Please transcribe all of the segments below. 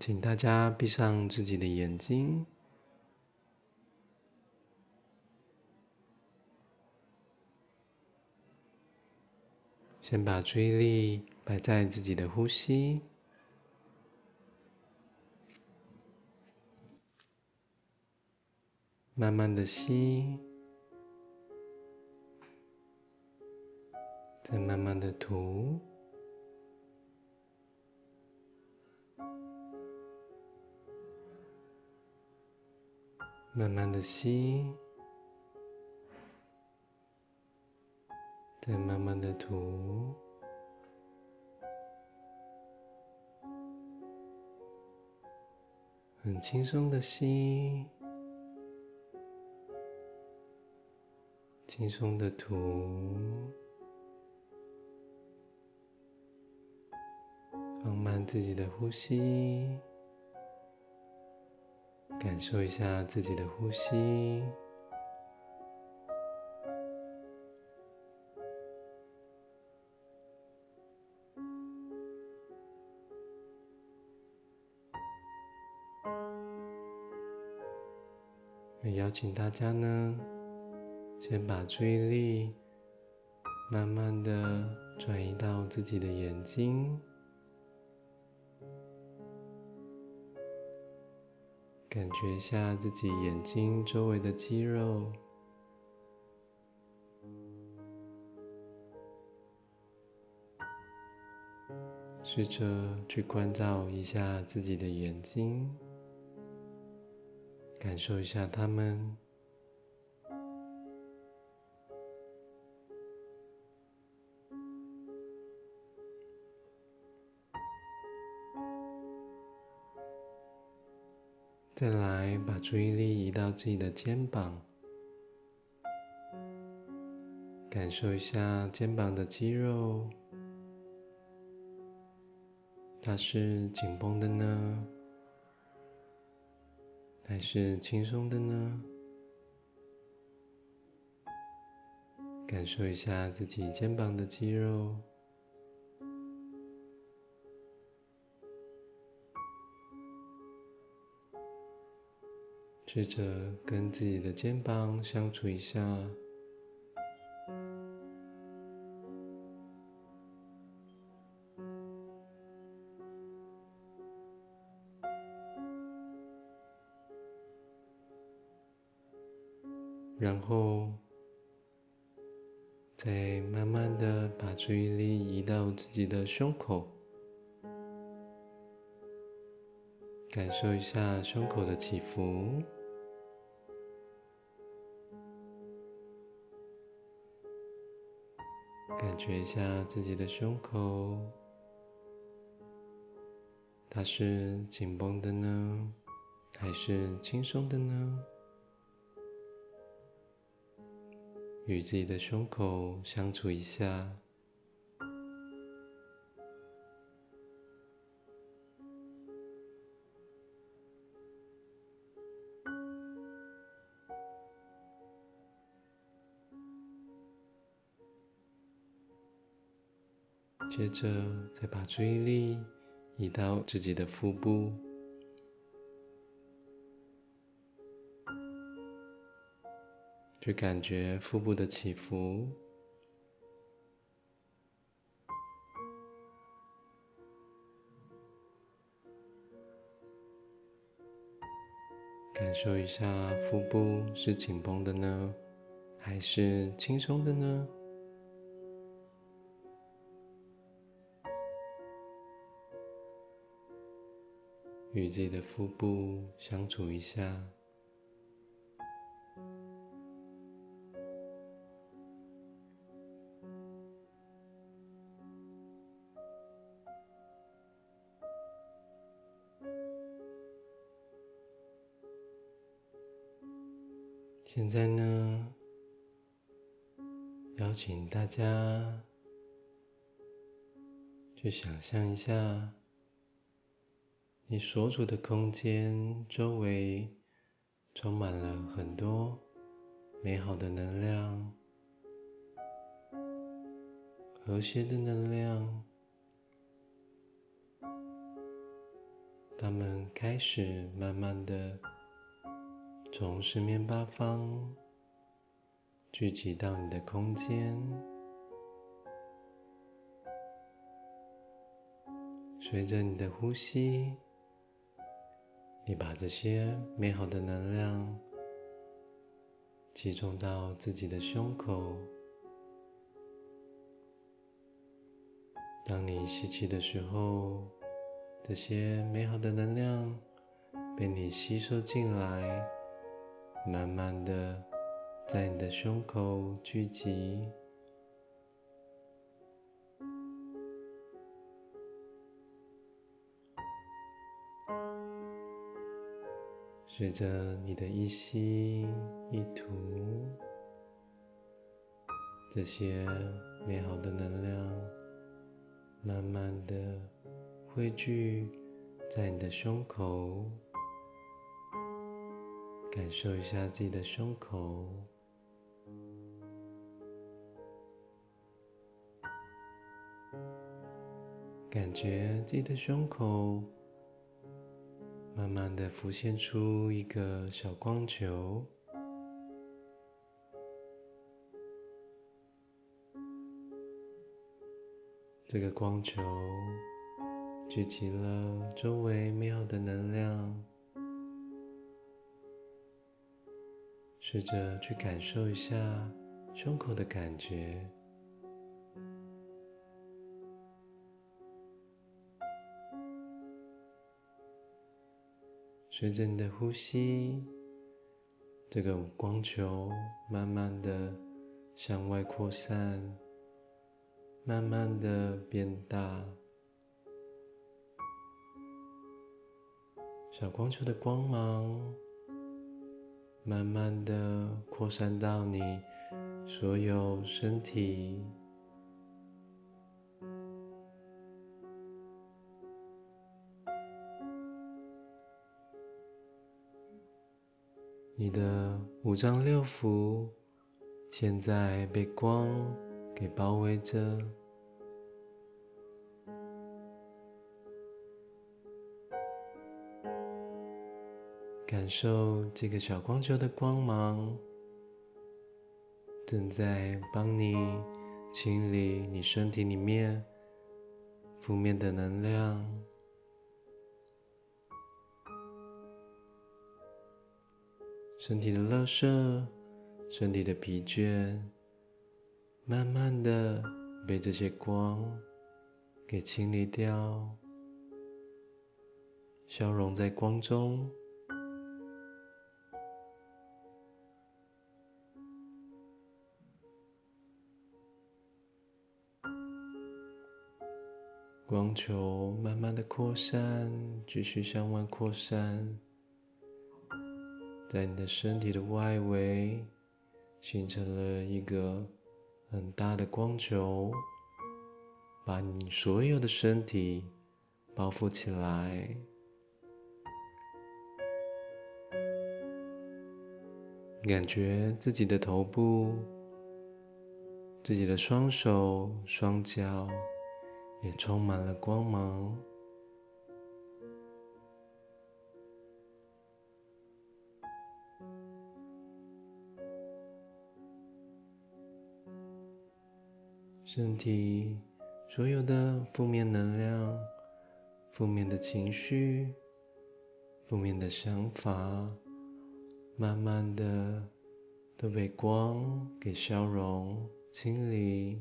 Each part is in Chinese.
请大家闭上自己的眼睛，先把注意力摆在自己的呼吸，慢慢的吸，再慢慢的吐。慢慢的吸，再慢慢的吐，很轻松的吸，轻松的吐，放慢自己的呼吸。感受一下自己的呼吸，也邀请大家呢，先把注意力慢慢的转移到自己的眼睛。感觉一下自己眼睛周围的肌肉，试着去关照一下自己的眼睛，感受一下它们。再来，把注意力移到自己的肩膀，感受一下肩膀的肌肉，它是紧绷的呢，还是轻松的呢？感受一下自己肩膀的肌肉。试着跟自己的肩膀相处一下，然后再慢慢的把注意力移到自己的胸口，感受一下胸口的起伏。感觉一下自己的胸口，它是紧绷的呢，还是轻松的呢？与自己的胸口相处一下。接着，再把注意力移到自己的腹部，去感觉腹部的起伏，感受一下腹部是紧绷的呢，还是轻松的呢？与自己的腹部相处一下。现在呢，邀请大家去想象一下。你所处的空间周围充满了很多美好的能量、和谐的能量、它们开始慢慢的从四面八方聚集到你的空间，随着你的呼吸，你把这些美好的能量集中到自己的胸口。当你吸气的时候，这些美好的能量被你吸收进来，慢慢的在你的胸口聚集。随着你的一吸一吐，这些美好的能量。慢慢的汇聚在你的胸口，感受一下自己的胸口，感觉自己的胸口慢慢的浮现出一个小光球。这个光球聚集了周围美好的能量，试着去感受一下胸口的感觉。随着你的呼吸，这个光球慢慢的向外扩散。慢慢的变大，小光球的光芒慢慢的扩散到你所有身体，你的五脏六腑现在被光。给包围着，感受这个小光球的光芒，正在帮你清理你身体里面负面的能量，身体的垃圾，身体的疲倦。慢慢的被这些光给清理掉，消融在光中，光球慢慢的扩散，继续向外扩散，在你的身体的外围形成了一个。很大的光球把你所有的身体包覆起来，感觉自己的头部、自己的双手、双脚也充满了光芒。身体所有的负面能量、负面的情绪、负面的想法，慢慢的都被光给消融、清理。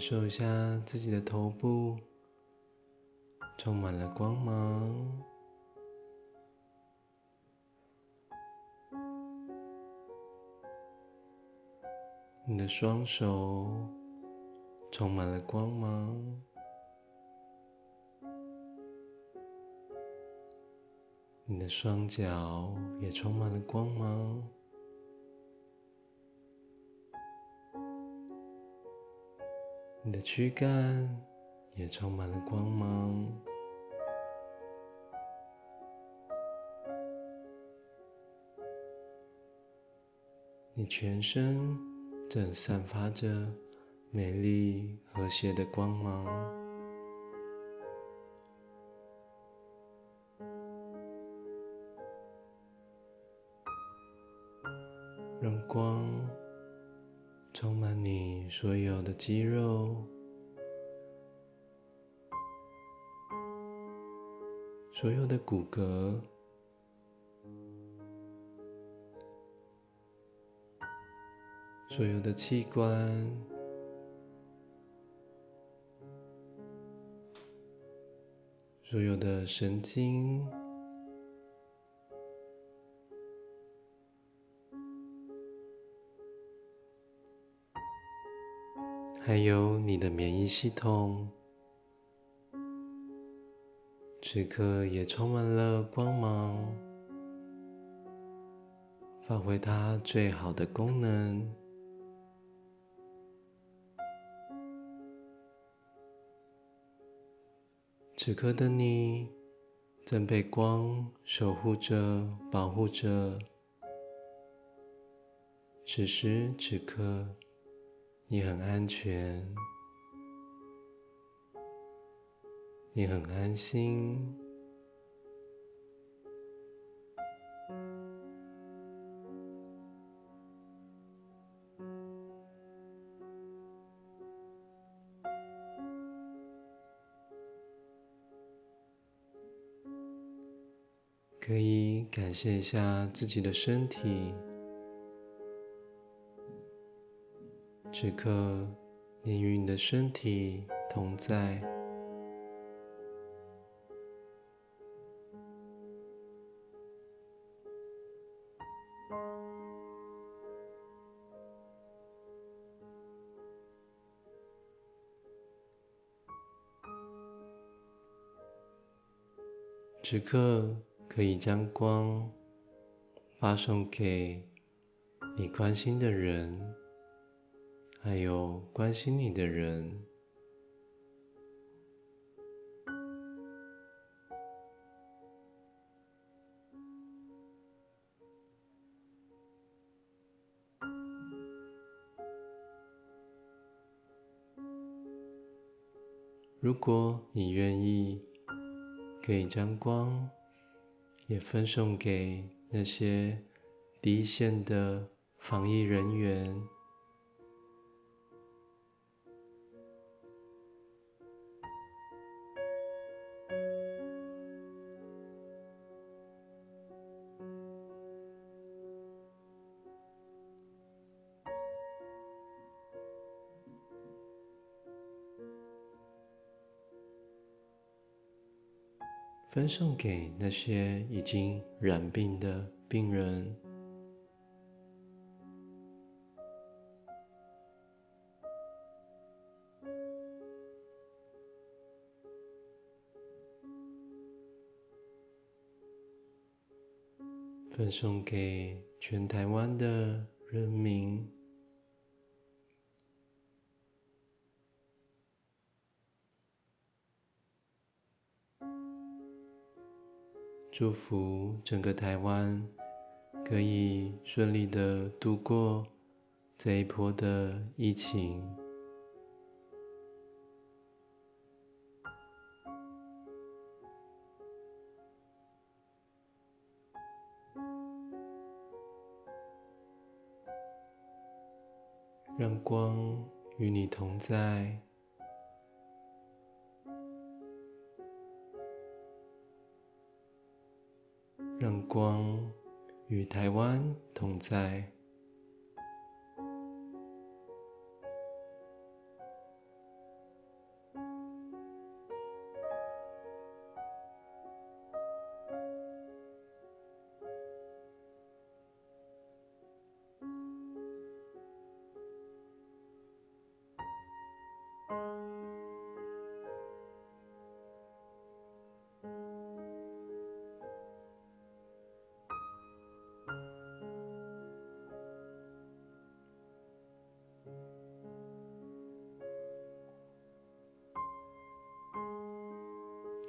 感受一下自己的头部充满了光芒，你的双手充满了光芒，你的双脚也充满了光芒。你的躯干也充满了光芒。你全身正散发着美丽和谐的光芒，让光充满你所有的肌肉、所有的骨骼。所有的器官，所有的神经，还有你的免疫系统，此刻也充满了光芒，发挥它最好的功能。此刻的你正被光守护着、保护着。此时此刻，你很安全，你很安心。可以感谢一下自己的身体，此刻你与你的身体同在，此刻。可以将光发送给你关心的人，还有关心你的人。如果你愿意，可以将光。也分送给那些第一线的防疫人员，分送给那些已经染病的病人，分送给全台湾的人民。祝福整个台湾可以顺利的度过这一波的疫情。让光与你同在。与台湾同在。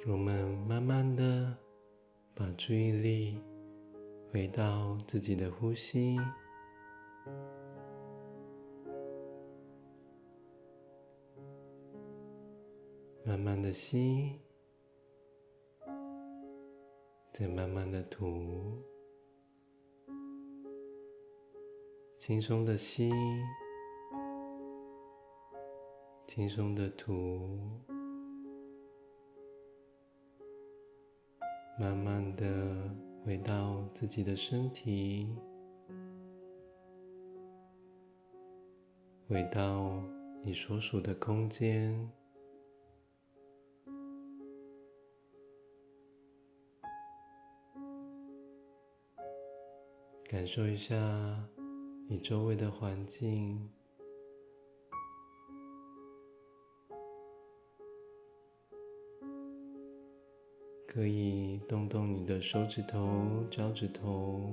我们慢慢的把注意力回到自己的呼吸，慢慢的吸，再慢慢的吐，轻松的吸，轻松的吐。慢慢的回到自己的身体，回到你所属的空间，感受一下你周围的环境。可以动动你的手指头、脚趾头。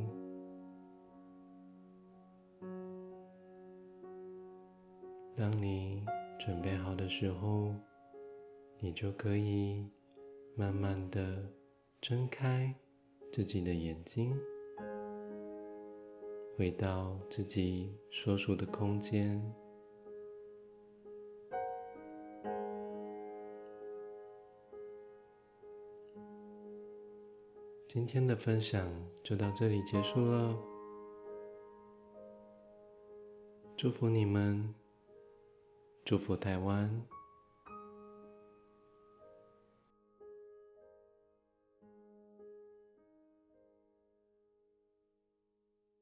当你准备好的时候，你就可以慢慢的睁开自己的眼睛，回到自己所属的空间。今天的分享就到这里结束了，祝福你们，祝福台湾。